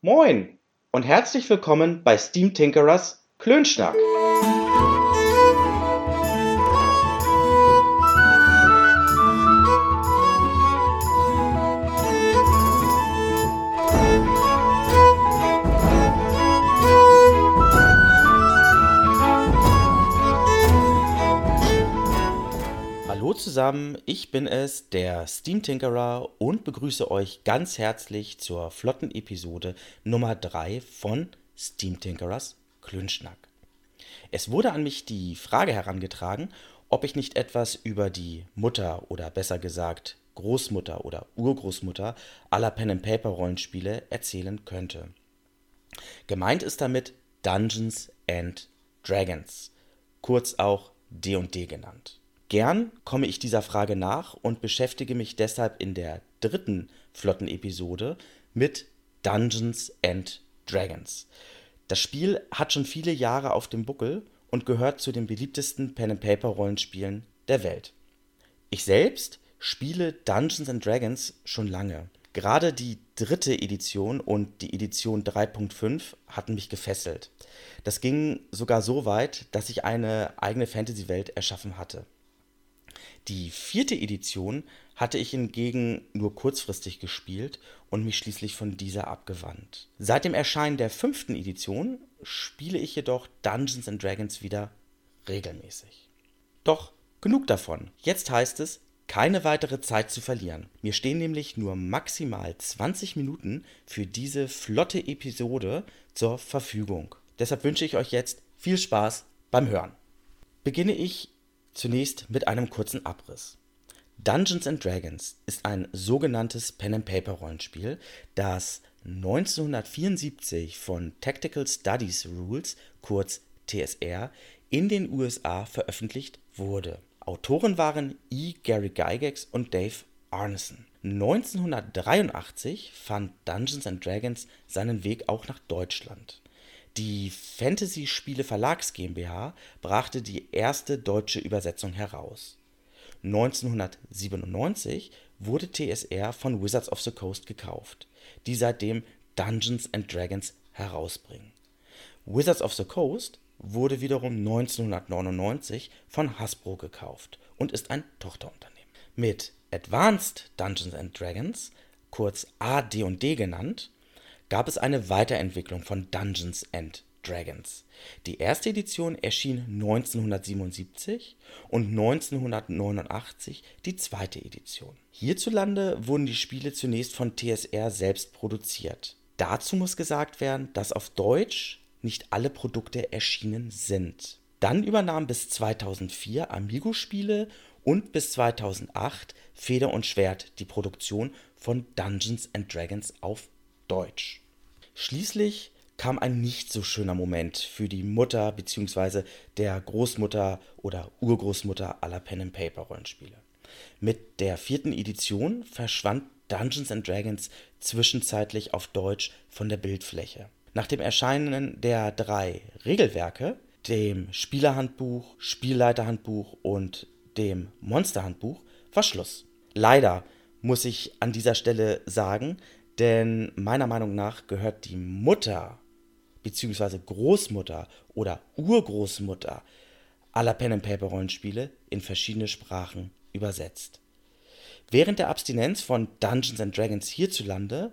Moin und herzlich willkommen bei Steam Tinkerers Klönschnack. Zusammen, ich bin es, der Steam Tinkerer und begrüße euch ganz herzlich zur flotten Episode Nummer 3 von Steam Tinkerers Klönschnack. Es wurde an mich die Frage herangetragen, ob ich nicht etwas über die Mutter oder besser gesagt Großmutter oder Urgroßmutter aller Pen and Paper Rollenspiele erzählen könnte. Gemeint ist damit Dungeons and Dragons, kurz auch D&D genannt. Gern komme ich dieser Frage nach und beschäftige mich deshalb in der dritten Flotten-Episode mit Dungeons and Dragons. Das Spiel hat schon viele Jahre auf dem Buckel und gehört zu den beliebtesten Pen-and-Paper-Rollenspielen der Welt. Ich selbst spiele Dungeons and Dragons schon lange. Gerade die dritte Edition und die Edition 3.5 hatten mich gefesselt. Das ging sogar so weit, dass ich eine eigene Fantasy-Welt erschaffen hatte. Die vierte Edition hatte ich hingegen nur kurzfristig gespielt und mich schließlich von dieser abgewandt. Seit dem Erscheinen der fünften Edition spiele ich jedoch Dungeons Dragons wieder regelmäßig. Doch genug davon. Jetzt heißt es, keine weitere Zeit zu verlieren. Mir stehen nämlich nur maximal 20 Minuten für diese flotte Episode zur Verfügung. Deshalb wünsche ich euch jetzt viel Spaß beim Hören. Beginne ich Zunächst mit einem kurzen Abriss. Dungeons and Dragons ist ein sogenanntes Pen-and-Paper-Rollenspiel, das 1974 von Tactical Studies Rules, kurz TSR, in den USA veröffentlicht wurde. Autoren waren E. Gary Gygax und Dave Arneson. 1983 fand Dungeons and Dragons seinen Weg auch nach Deutschland. Die Fantasy-Spiele Verlags GmbH brachte die erste deutsche Übersetzung heraus. 1997 wurde TSR von Wizards of the Coast gekauft, die seitdem Dungeons and Dragons herausbringen. Wizards of the Coast wurde wiederum 1999 von Hasbro gekauft und ist ein Tochterunternehmen. Mit Advanced Dungeons and Dragons, kurz AD&D genannt gab es eine Weiterentwicklung von Dungeons and Dragons. Die erste Edition erschien 1977 und 1989 die zweite Edition. Hierzulande wurden die Spiele zunächst von TSR selbst produziert. Dazu muss gesagt werden, dass auf Deutsch nicht alle Produkte erschienen sind. Dann übernahm bis 2004 Amigo Spiele und bis 2008 Feder und Schwert die Produktion von Dungeons and Dragons auf Deutsch. Schließlich kam ein nicht so schöner Moment für die Mutter bzw. der Großmutter oder Urgroßmutter aller Pen and Paper Rollenspiele. Mit der vierten Edition verschwand Dungeons and Dragons zwischenzeitlich auf Deutsch von der Bildfläche. Nach dem Erscheinen der drei Regelwerke, dem Spielerhandbuch, Spielleiterhandbuch und dem Monsterhandbuch, war Schluss. Leider muss ich an dieser Stelle sagen, denn meiner Meinung nach gehört die Mutter bzw. Großmutter oder Urgroßmutter aller Pen and Paper Rollenspiele in verschiedene Sprachen übersetzt. Während der Abstinenz von Dungeons and Dragons hierzulande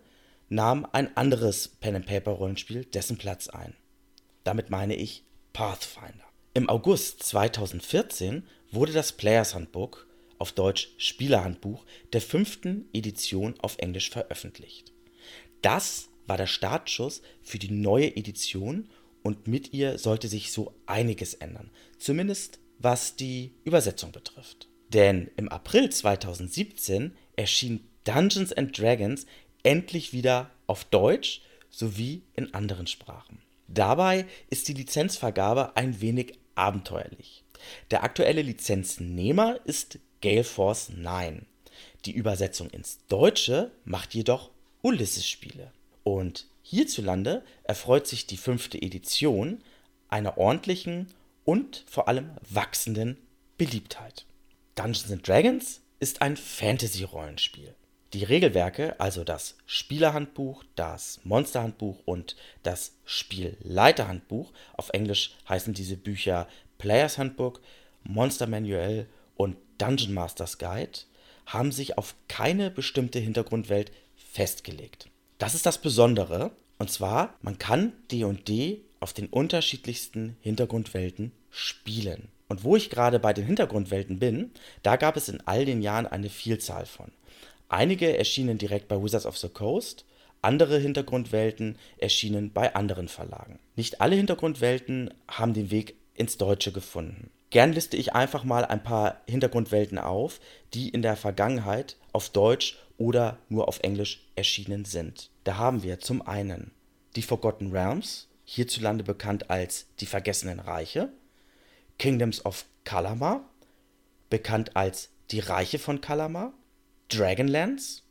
nahm ein anderes Pen and Paper Rollenspiel dessen Platz ein. Damit meine ich Pathfinder. Im August 2014 wurde das Players Handbook, auf Deutsch Spielerhandbuch, der fünften Edition auf Englisch veröffentlicht. Das war der Startschuss für die neue Edition und mit ihr sollte sich so einiges ändern, zumindest was die Übersetzung betrifft. Denn im April 2017 erschien Dungeons and Dragons endlich wieder auf Deutsch sowie in anderen Sprachen. Dabei ist die Lizenzvergabe ein wenig abenteuerlich. Der aktuelle Lizenznehmer ist Gale Force 9. Die Übersetzung ins Deutsche macht jedoch Ulysses-Spiele. Und hierzulande erfreut sich die fünfte Edition einer ordentlichen und vor allem wachsenden Beliebtheit. Dungeons Dragons ist ein Fantasy-Rollenspiel. Die Regelwerke, also das Spielerhandbuch, das Monsterhandbuch und das Spielleiterhandbuch, auf Englisch heißen diese Bücher Players Handbook, Monster Manual und Dungeon Masters Guide, haben sich auf keine bestimmte Hintergrundwelt festgelegt. Das ist das Besondere, und zwar, man kann D&D auf den unterschiedlichsten Hintergrundwelten spielen. Und wo ich gerade bei den Hintergrundwelten bin, da gab es in all den Jahren eine Vielzahl von. Einige erschienen direkt bei Wizards of the Coast, andere Hintergrundwelten erschienen bei anderen Verlagen. Nicht alle Hintergrundwelten haben den Weg ins Deutsche gefunden. Gern liste ich einfach mal ein paar Hintergrundwelten auf, die in der Vergangenheit auf Deutsch oder nur auf Englisch erschienen sind. Da haben wir zum einen die Forgotten Realms, hierzulande bekannt als die Vergessenen Reiche, Kingdoms of Kalamar, bekannt als die Reiche von Kalamar, Dragonlance,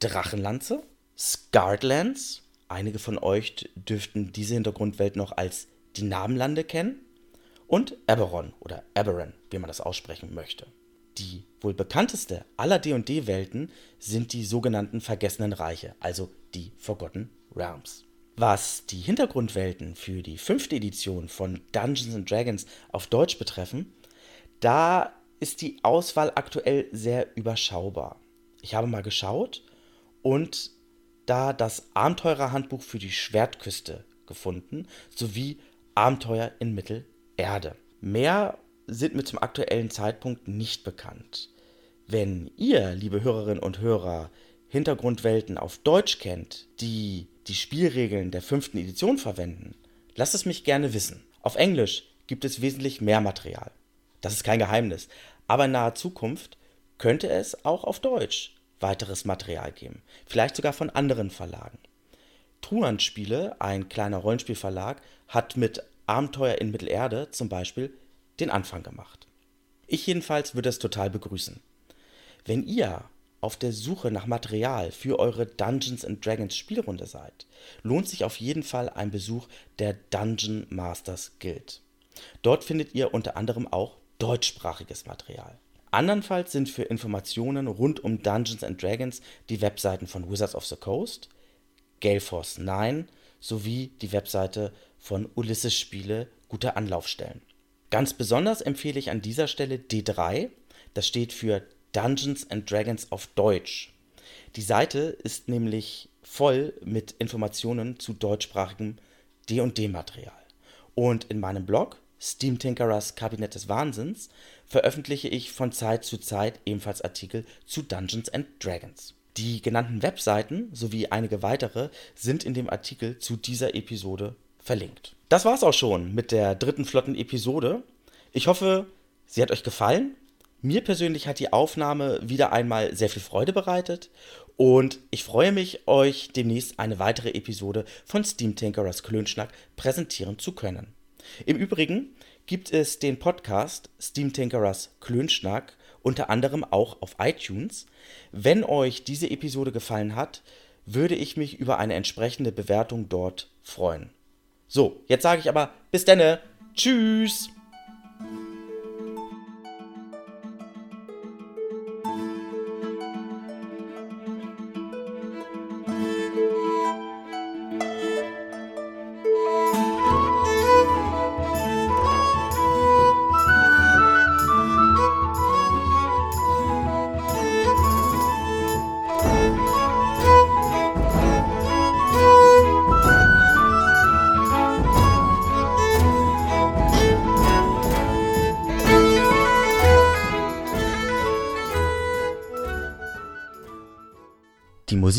Drachenlanze, Scarredlands, einige von euch dürften diese Hintergrundwelt noch als die Namenlande kennen, und Eberron oder Eberron, wie man das aussprechen möchte. Die wohl bekannteste aller D&D-Welten sind die sogenannten Vergessenen Reiche, also die Forgotten Realms. Was die Hintergrundwelten für die fünfte Edition von Dungeons Dragons auf Deutsch betreffen, da ist die Auswahl aktuell sehr überschaubar. Ich habe mal geschaut und da das Abenteurerhandbuch für die Schwertküste gefunden, sowie Abenteuer in Mittelerde. Mehr sind mir zum aktuellen Zeitpunkt nicht bekannt. Wenn ihr, liebe Hörerinnen und Hörer, Hintergrundwelten auf Deutsch kennt, die die Spielregeln der fünften Edition verwenden, lasst es mich gerne wissen. Auf Englisch gibt es wesentlich mehr Material. Das ist kein Geheimnis. Aber in naher Zukunft könnte es auch auf Deutsch weiteres Material geben. Vielleicht sogar von anderen Verlagen. Truant Spiele, ein kleiner Rollenspielverlag, hat mit Abenteuer in Mittelerde zum Beispiel den Anfang gemacht. Ich jedenfalls würde es total begrüßen. Wenn ihr auf der Suche nach Material für eure Dungeons and Dragons Spielrunde seid, lohnt sich auf jeden Fall ein Besuch der Dungeon Masters Guild. Dort findet ihr unter anderem auch deutschsprachiges Material. Andernfalls sind für Informationen rund um Dungeons and Dragons die Webseiten von Wizards of the Coast, Gale Force 9 sowie die Webseite von Ulysses Spiele gute Anlaufstellen. Ganz besonders empfehle ich an dieser Stelle D3, das steht für Dungeons and Dragons auf Deutsch. Die Seite ist nämlich voll mit Informationen zu deutschsprachigem D&D-Material. Und in meinem Blog Steam Tinkerers Kabinett des Wahnsinns veröffentliche ich von Zeit zu Zeit ebenfalls Artikel zu Dungeons and Dragons. Die genannten Webseiten sowie einige weitere sind in dem Artikel zu dieser Episode verlinkt. Das war's auch schon mit der dritten flotten Episode. Ich hoffe, sie hat euch gefallen. Mir persönlich hat die Aufnahme wieder einmal sehr viel Freude bereitet und ich freue mich, euch demnächst eine weitere Episode von Steam Tinkerers Klönschnack präsentieren zu können. Im Übrigen gibt es den Podcast Steam Tinkerers Klönschnack unter anderem auch auf iTunes. Wenn euch diese Episode gefallen hat, würde ich mich über eine entsprechende Bewertung dort freuen. So, jetzt sage ich aber bis denne. Tschüss.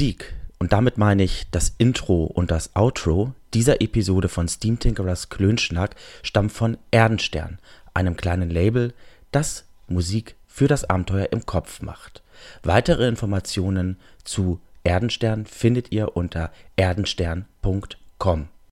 Musik, und damit meine ich das Intro und das Outro dieser Episode von Steam Tinkerers Klönschnack, stammt von Erdenstern, einem kleinen Label, das Musik für das Abenteuer im Kopf macht. Weitere Informationen zu Erdenstern findet ihr unter erdenstern.com.